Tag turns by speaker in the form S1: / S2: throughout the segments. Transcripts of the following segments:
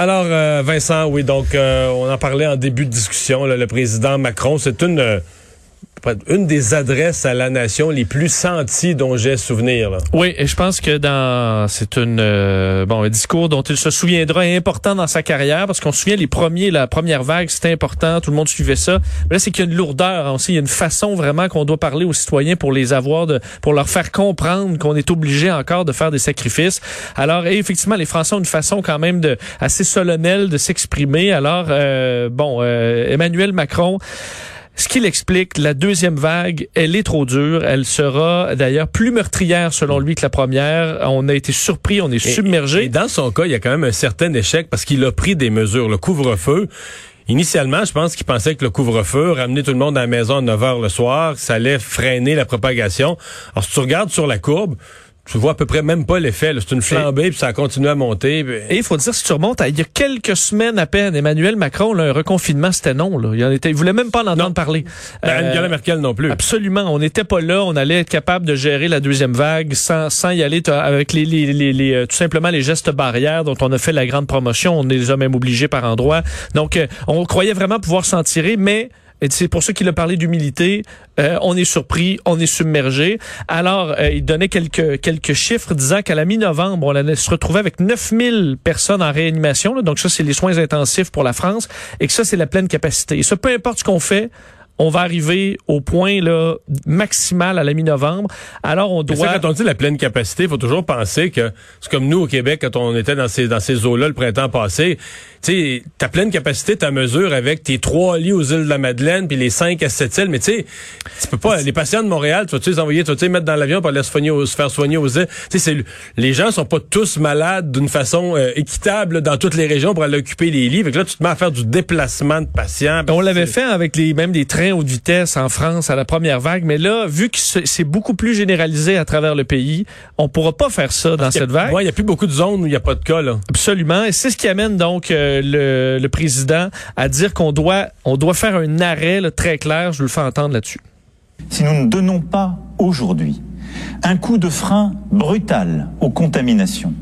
S1: Alors, euh, Vincent, oui, donc euh, on en parlait en début de discussion. le président Macron, c'est une euh, une des adresses à la nation les plus senties dont j'ai souvenir. Là.
S2: Oui, et je pense que dans c'est une euh, bon un discours dont il se souviendra important dans sa carrière parce qu'on se souvient les premiers la première vague c'était important, tout le monde suivait ça. Mais là c'est qu'il y a une lourdeur aussi, il y a une façon vraiment qu'on doit parler aux citoyens pour les avoir de pour leur faire comprendre qu'on est obligé encore de faire des sacrifices. Alors effectivement les Français ont une façon quand même de assez solennelle de s'exprimer. Alors euh, bon euh, Emmanuel Macron ce qu'il explique, la deuxième vague, elle est trop dure. Elle sera d'ailleurs plus meurtrière selon lui que la première. On a été surpris, on est submergé.
S1: Et dans son cas, il y a quand même un certain échec parce qu'il a pris des mesures. Le couvre-feu, Initialement, je pense qu'il pensait que le couvre-feu, ramener tout le monde à la maison à 9 heures le soir, ça allait freiner la propagation. Alors, si tu regardes sur la courbe, tu vois à peu près même pas l'effet. C'est une flambée, puis ça a continué à monter.
S2: Et il faut dire, si tu remontes à il y a quelques semaines à peine, Emmanuel Macron, là, un reconfinement, c'était non. Là. Il, en était, il voulait même pas en entendre parler.
S1: Ben, Angela euh, Merkel non plus.
S2: Absolument. On n'était pas là. On allait être capable de gérer la deuxième vague sans, sans y aller avec les, les, les, les, euh, tout simplement les gestes barrières dont on a fait la grande promotion. On les a même obligés par endroits. Donc, euh, on croyait vraiment pouvoir s'en tirer, mais et c'est pour ça qu'il a parlé d'humilité. Euh, on est surpris, on est submergé. Alors, euh, il donnait quelques quelques chiffres disant qu'à la mi-novembre, on allait se retrouver avec 9000 personnes en réanimation. donc ça, c'est les soins intensifs pour la France. Et que ça, c'est la pleine capacité. Et ça, peu importe ce qu'on fait, on va arriver au point là maximal à la mi-novembre. Alors on doit.
S1: Ça, quand on dit la pleine capacité, il faut toujours penser que c'est comme nous au Québec quand on était dans ces dans ces eaux-là le printemps passé. Tu sais, ta pleine capacité, ta mesure avec tes trois lits aux îles de la Madeleine puis les cinq à sept îles. Mais tu sais, tu peux pas. Les patients de Montréal, tu vas tu les envoyer, tu vas les mettre dans l'avion pour aller se, soigner se faire soigner aux îles? Tu sais, les gens sont pas tous malades d'une façon euh, équitable dans toutes les régions pour aller occuper les lits. Fait que là, tu te mets à faire du déplacement de patients.
S2: On l'avait fait avec les même des trains haute vitesse en France à la première vague, mais là, vu que c'est beaucoup plus généralisé à travers le pays, on pourra pas faire ça dans cette vague.
S1: il y a plus beaucoup de zones où il n'y a pas de cas. Là.
S2: Absolument, et c'est ce qui amène donc euh, le, le, président à dire qu'on doit, on doit faire un arrêt très clair. Je le fais entendre là-dessus.
S3: Si nous ne donnons pas aujourd'hui un coup de frein brutal aux contaminations,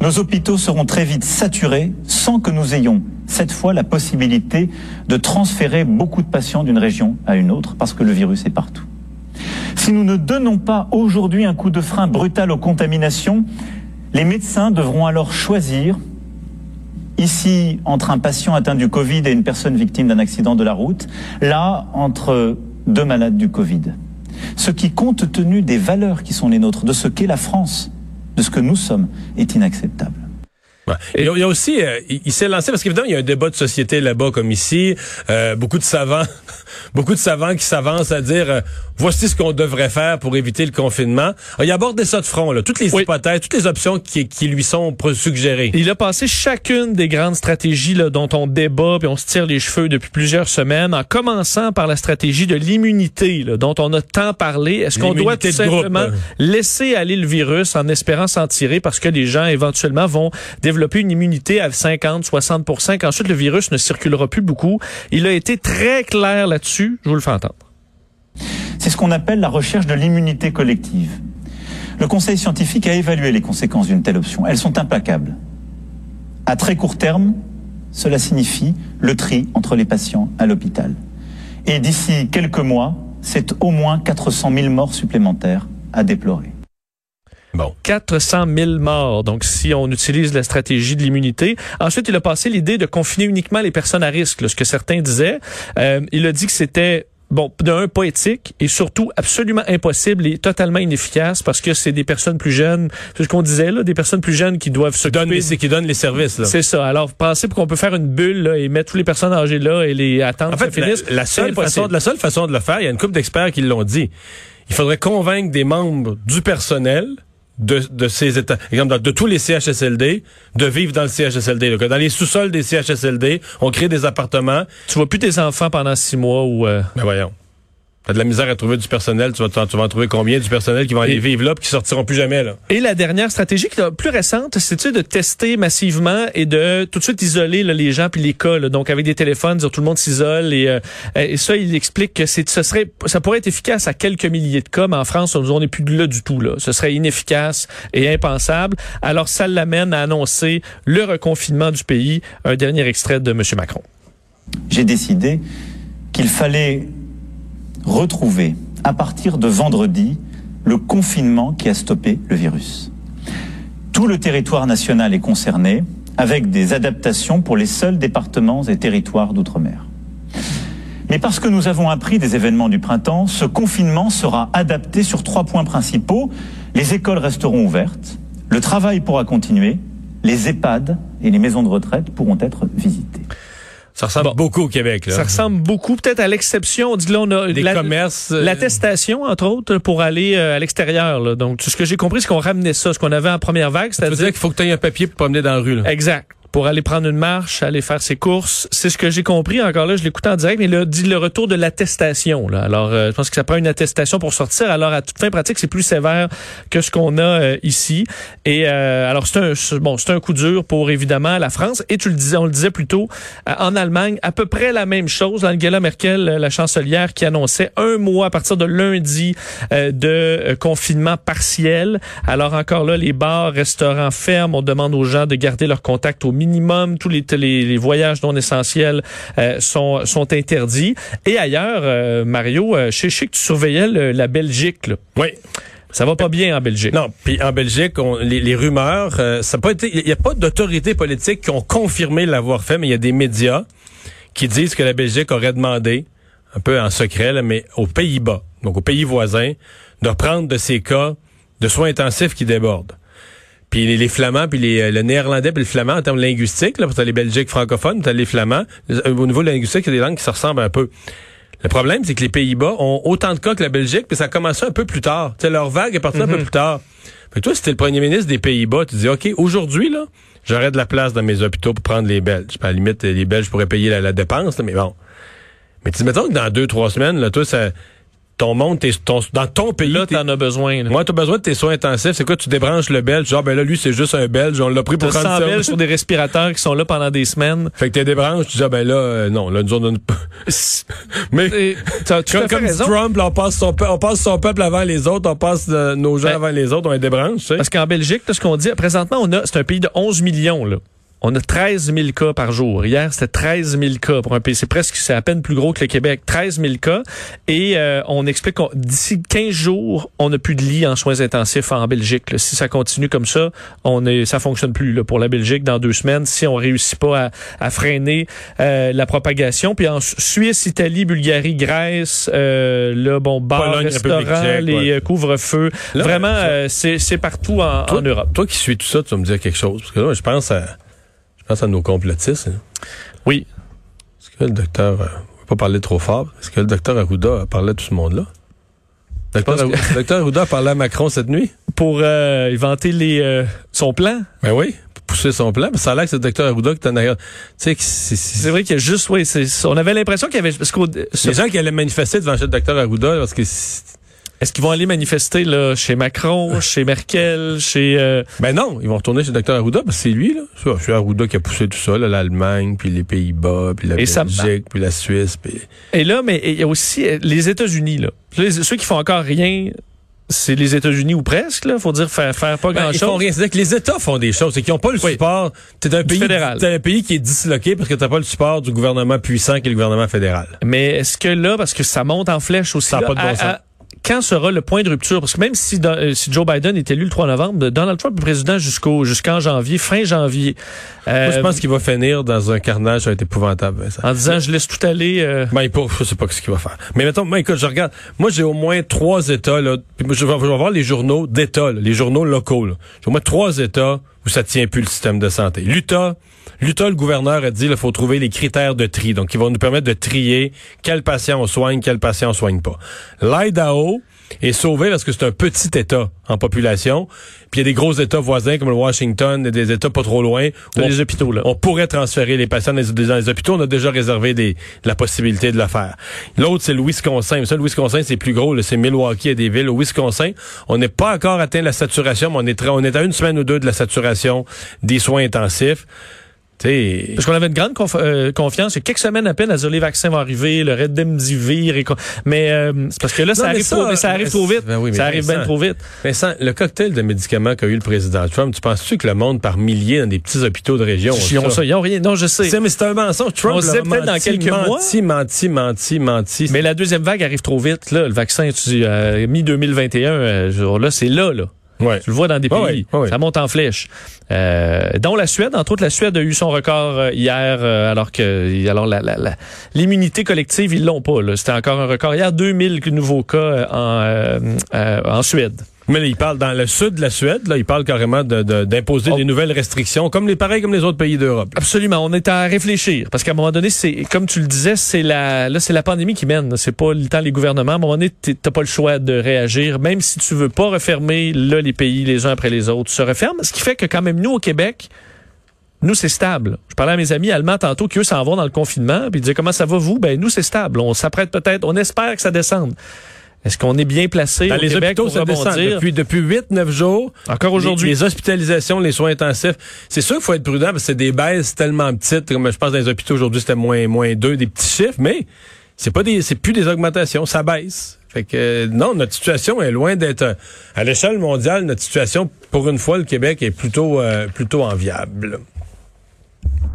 S3: nos hôpitaux seront très vite saturés sans que nous ayons cette fois la possibilité de transférer beaucoup de patients d'une région à une autre parce que le virus est partout. Si nous ne donnons pas aujourd'hui un coup de frein brutal aux contaminations, les médecins devront alors choisir ici entre un patient atteint du Covid et une personne victime d'un accident de la route, là entre deux malades du Covid. Ce qui, compte tenu des valeurs qui sont les nôtres, de ce qu'est la France, de ce que nous sommes, est inacceptable.
S1: Il, y a, aussi, euh, il, s'est lancé parce qu'évidemment il y a un débat de société là-bas comme ici, euh, beaucoup de savants, beaucoup de savants qui s'avancent à dire euh, voici ce qu'on devrait faire pour éviter le confinement. Alors, il a abordé ça de front, là, toutes les hypothèses, toutes les options qui, qui, lui sont suggérées.
S2: Il a passé chacune des grandes stratégies là, dont on débat et on se tire les cheveux depuis plusieurs semaines, en commençant par la stratégie de l'immunité dont on a tant parlé. Est-ce qu'on doit tout simplement laisser aller le virus en espérant s'en tirer parce que les gens éventuellement vont développer développer une immunité à 50, 60 qu'ensuite le virus ne circulera plus beaucoup. Il a été très clair là-dessus. Je vous le fais entendre.
S3: C'est ce qu'on appelle la recherche de l'immunité collective. Le Conseil scientifique a évalué les conséquences d'une telle option. Elles sont implacables. À très court terme, cela signifie le tri entre les patients à l'hôpital. Et d'ici quelques mois, c'est au moins 400 000 morts supplémentaires à déplorer.
S2: Bon. 400 000 morts. Donc, si on utilise la stratégie de l'immunité. Ensuite, il a passé l'idée de confiner uniquement les personnes à risque, ce que certains disaient. Euh, il a dit que c'était bon, d'un, pas éthique et surtout absolument impossible et totalement inefficace parce que c'est des personnes plus jeunes, c'est ce qu'on disait là, des personnes plus jeunes qui doivent se
S1: donner c'est qui donnent les services.
S2: C'est ça. Alors, pensez qu'on peut faire une bulle là, et mettre toutes les personnes âgées là et les attendre
S1: en fait, La, seule façon, la seule façon de le faire, il y a une couple d'experts qui l'ont dit. Il faudrait convaincre des membres du personnel de, de ces états, exemple, de tous les CHSLD, de vivre dans le CHSLD. là. Que dans les sous-sols des CHSLD, on crée des appartements.
S2: Tu vois plus tes enfants pendant six mois ou... euh,
S1: Ben voyons. T'as de la misère à trouver du personnel. Tu vas, tu vas en trouver combien du personnel qui vont aller
S2: Et-
S1: vivre là puis qui sortiront plus jamais, là?
S2: Et la dernière stratégie, qui est plus récente, c'est de tester massivement et de tout de suite isoler là, les gens puis les cas. là? donc avec des téléphones, dire tout le monde s'isole et, euh, et ça, il explique que c'est, ce serait, ça pourrait être efficace à quelques milliers de cas, mais en France, on n'est plus là du tout. Là, ce serait inefficace et impensable. Alors ça l'amène à annoncer le reconfinement du pays. Un dernier extrait de M. Macron.
S3: j'ai décidé qu'il fallait retrouver, à partir de vendredi, le confinement qui a stoppé le virus. Tout le territoire national est concerné, avec des adaptations pour les seuls départements et territoires d'outre-mer. Mais parce que nous avons appris des événements du printemps, ce confinement sera adapté sur trois points principaux. Les écoles resteront ouvertes, le travail pourra continuer, les EHPAD et les maisons de retraite pourront être visitées.
S1: Ça ressemble
S2: Bon.
S1: beaucoup au Québec, là.
S2: Ça ressemble beaucoup, peut-être à l'exception. On dit là, on a
S1: Des
S2: la-
S1: commerces. euh,
S2: L'attestation, entre autres, pour aller euh, à l'extérieur. là. Donc, ce que j'ai compris, c'est qu'on ramenait ça, ce qu'on avait en première vague, c'est-à-dire...
S1: qu'il faut que tu aies un papier pour promener dans la rue, là.
S2: Exact. Pour aller prendre une marche, aller faire ses courses. C'est ce que j'ai compris. Encore là, je l'écoute en direct, mais là, dit le retour de l'attestation. Alors, euh, je pense que ça prend une attestation pour sortir. Alors, à toute fin pratique, c'est plus sévère que ce qu'on a euh, ici. Et euh, alors, c'est un bon, c'est un coup dur pour évidemment la France. Et tu le disais, on le disait plus tôt, euh, en Allemagne, à peu près la même chose. Angela Merkel, euh, la chancelière, qui annonçait un mois à partir de lundi de confinement partiel. Alors encore là, les bars, restaurants ferment. On demande aux gens de garder leur contact au minimum. Tous les, les, les voyages non essentiels euh, sont, sont interdits. Et ailleurs, euh, Mario, euh, je sais que tu surveillais le- la Belgique. Là.
S1: Oui.
S2: Ça va pas bien en Belgique.
S1: Non, puis en Belgique, on- les, les rumeurs, euh, ça a pas été, il n'y a pas d'autorités politiques qui ont confirmé l'avoir fait, mais il y a des médias qui disent que la Belgique aurait demandé, un peu en secret, là, mais aux Pays-Bas, donc aux pays voisins, de reprendre de ces cas de soins intensifs qui débordent. Puis les, les Flamands, puis les, euh, le néerlandais, puis le flamand en termes linguistiques, là, t'as les Belgiques francophones, t'as les Flamands. Euh, Au niveau linguistique, il y a des langues qui se ressemblent un peu. Le problème, c'est que les Pays-Bas ont autant de cas que la Belgique, puis ça a commencé un peu plus tard. Tu sais, leur vague est partie un peu plus tard. Fait que toi, si t'es le premier ministre des Pays-Bas, tu dis, OK, aujourd'hui, là, j'aurais de la place dans mes hôpitaux pour prendre les Belges. Puis à la limite, les Belges pourraient payer la, la dépense, là, mais bon. Mais tu dis, mettons que dans deux, trois semaines, là, toi, ça, ton monde, t'es- ton, dans ton pays,
S2: Là, t'en as besoin. là.
S1: moi, t'as besoin de tes soins intensifs. C'est quoi, tu débranches le Belge? Genre, ben là, lui, c'est juste un Belge. On l'a pris pour
S2: T'as
S1: prendre
S2: 100
S1: ça.
S2: Belges sur des respirateurs qui sont là pendant des semaines.
S1: Fait que t'es débranches, tu dis, ah, ben là, euh, non, là, nous on... Mais,
S2: Et t'as tout à
S1: comme, comme. Trump, là, on passe, son, on passe son peuple avant les autres, on passe euh, nos gens
S2: Ben,
S1: avant les autres, on les débranche, tu sais.
S2: Parce qu'en Belgique, là, ce qu'on dit, présentement, on a, c'est un pays de 11 millions, là. On a 13 000 cas par jour. Hier, c'était 13 000 cas pour un pays. C'est presque, c'est à peine plus gros que le Québec. 13 000 cas. Et euh, on explique qu'on d'ici 15 jours, on n'a plus de lits en soins intensifs en Belgique. là. Si ça continue comme ça, on est, ça fonctionne plus là, pour la Belgique dans deux semaines. Si on réussit pas à, à freiner euh, la propagation. Puis en Suisse, Italie, Bulgarie, Grèce, euh, là, bon, bar,
S1: Pologne,
S2: restaurant, les
S1: ouais.
S2: euh, couvre-feux. Vraiment, euh, c'est c'est partout en,
S1: Toi-
S2: en Europe.
S1: Toi qui suis tout ça, tu vas me dire quelque chose. Parce que là, je pense à, je pense à nos complotistes. hein.
S2: Oui.
S1: Est-ce que le docteur, euh, on va pas parler trop fort, est-ce que le docteur Arruda a parlé à tout ce monde-là? Docteur,
S2: que-
S1: docteur Arruda a parlé à Macron cette nuit?
S2: Pour euh, inventer les, euh, son plan?
S1: Ben oui, pour pousser son plan. Ça a l'air que c'est le docteur Arruda qui en arrière. Tu sais, que c'est-
S2: vrai qu'il y a juste, oui, on avait l'impression qu'il y avait, parce qu'au,
S1: les gens qui allaient manifester devant le docteur Arruda, parce que
S2: est-ce qu'ils vont aller manifester là chez Macron, chez Merkel, chez, euh,
S1: Ben non, ils vont retourner chez le docteur Arruda parce que c'est lui, là. C'est Arruda qui a poussé tout ça, là, l'Allemagne, puis les Pays-Bas, puis la Belgique, puis la Suisse. Puis...
S2: et là, mais il y a aussi euh, les États-Unis là. Les- ceux qui font encore rien, c'est les États-Unis ou presque là. Faut dire faire, faire pas
S1: Ben,
S2: grand
S1: ils font rien. C'est-à-dire que les États font des choses. C'est qu'ils n'ont pas le
S2: Oui.
S1: support. T'es un pays,
S2: fédéral.
S1: t'es un pays qui est disloqué parce que t'as pas le support du gouvernement puissant qui est le gouvernement fédéral.
S2: Mais est-ce que là, parce que ça monte en flèche aussi,
S1: Ça a
S2: là,
S1: pas de bon sens.
S2: à- quand sera le point de rupture? Parce que même si, euh, si Joe Biden est élu le 3 novembre, Donald Trump est président jusqu'au jusqu'en janvier, fin janvier. Euh,
S1: Moi, je pense qu'il va finir dans un carnage, ça va être épouvantable.
S2: En disant je laisse tout aller. euh,
S1: Ben, je sais pas ce qu'il va faire. Mais mettons, moi, écoute, je regarde. Moi, j'ai au moins trois États, là. Je vais, je vais voir les journaux d'État, les journaux locaux. J'ai au moins trois États où ça tient plus le système de santé. L'Utah, l'Utah, le gouverneur a dit, il faut trouver les critères de tri. Donc, ils vont nous permettre de trier quels patients on soigne, quels patients on soigne pas. L'Idaho, est sauvé parce que c'est un petit État en population. Puis il y a des gros États voisins comme le Washington, des États pas trop loin. où
S2: les
S1: on-
S2: hôpitaux, là.
S1: On pourrait transférer les patients dans les, dans les hôpitaux. On a déjà réservé des, la possibilité de le faire. L'autre, c'est le Wisconsin. Ça, le Wisconsin, c'est plus gros. C'est Milwaukee et des villes. Au Wisconsin, on n'est pas encore atteint la saturation, mais on est, on est à une semaine ou deux de la saturation des soins intensifs. Tu sais,
S2: Parce qu'on avait une grande conf- euh, confiance. Il y a quelques semaines à peine à dire les vaccins vont arriver, le Redemdivir. Et mais euh, c'est parce que là, ça,
S1: Non,
S2: arrive,
S1: ça,
S2: trop, mais ça arrive trop vite.
S1: ben oui, mais
S2: ça arrive bien trop vite.
S1: Vincent, le cocktail de médicaments qu'a eu le président Trump, tu penses-tu que le monde par milliers dans des petits hôpitaux de région
S2: Ils ont
S1: ça?
S2: Ils ont rien. Non, je sais.
S1: C'est, mais c'est un mensonge. Trump
S2: On
S1: a
S2: peut-être dans
S1: menti,
S2: quelques mois.
S1: menti, menti, menti, menti.
S2: Mais la deuxième vague arrive trop vite. Là, le vaccin, tu dis, euh, mi-2021, euh, là, c'est là, là.
S1: Ouais.
S2: Tu le vois dans des pays.
S1: Ouais, ouais.
S2: Ça monte en flèche. Euh, dont la Suède, entre autres, la Suède a eu son record euh, hier, euh, alors que alors la, la, la- l'immunité collective, ils l'ont pas. là. C'était encore un record. Hier, 2000 nouveaux cas euh, en, euh, euh, en Suède.
S1: Mais là, il parle dans le sud de la Suède, là, il parle carrément de, de- d'imposer
S2: Oh.
S1: des nouvelles restrictions, comme les pareils comme les autres pays d'Europe.
S2: Absolument, on est à réfléchir parce qu'à un moment donné, c'est comme tu le disais, c'est la là c'est la pandémie qui mène, c'est pas le temps les gouvernements. À un moment donné, t'as pas le choix de réagir, même si tu veux pas refermer là les pays les uns après les autres se referment. Ce qui fait que quand même nous au Québec, nous c'est stable. Je parlais à mes amis allemands tantôt qui eux s'en vont dans le confinement, puis ils disaient comment ça va vous? Ben nous c'est stable. On s'apprête peut-être, on espère que ça descende. Est-ce qu'on est bien placé
S1: Dans
S2: au
S1: les
S2: Québec
S1: hôpitaux,
S2: pour
S1: ça descend depuis, depuis 8-9 jours.
S2: Encore aujourd'hui.
S1: Les, les hospitalisations, les soins intensifs. C'est sûr qu'il faut être prudent parce que c'est des baisses tellement petites, comme je pense dans les hôpitaux aujourd'hui, c'était moins, moins 2, des petits chiffres, mais c'est pas des, c'est plus des augmentations, ça baisse. Fait que, euh, non, notre situation est loin d'être, euh, à l'échelle mondiale, notre situation, pour une fois, le Québec est plutôt, euh, plutôt enviable.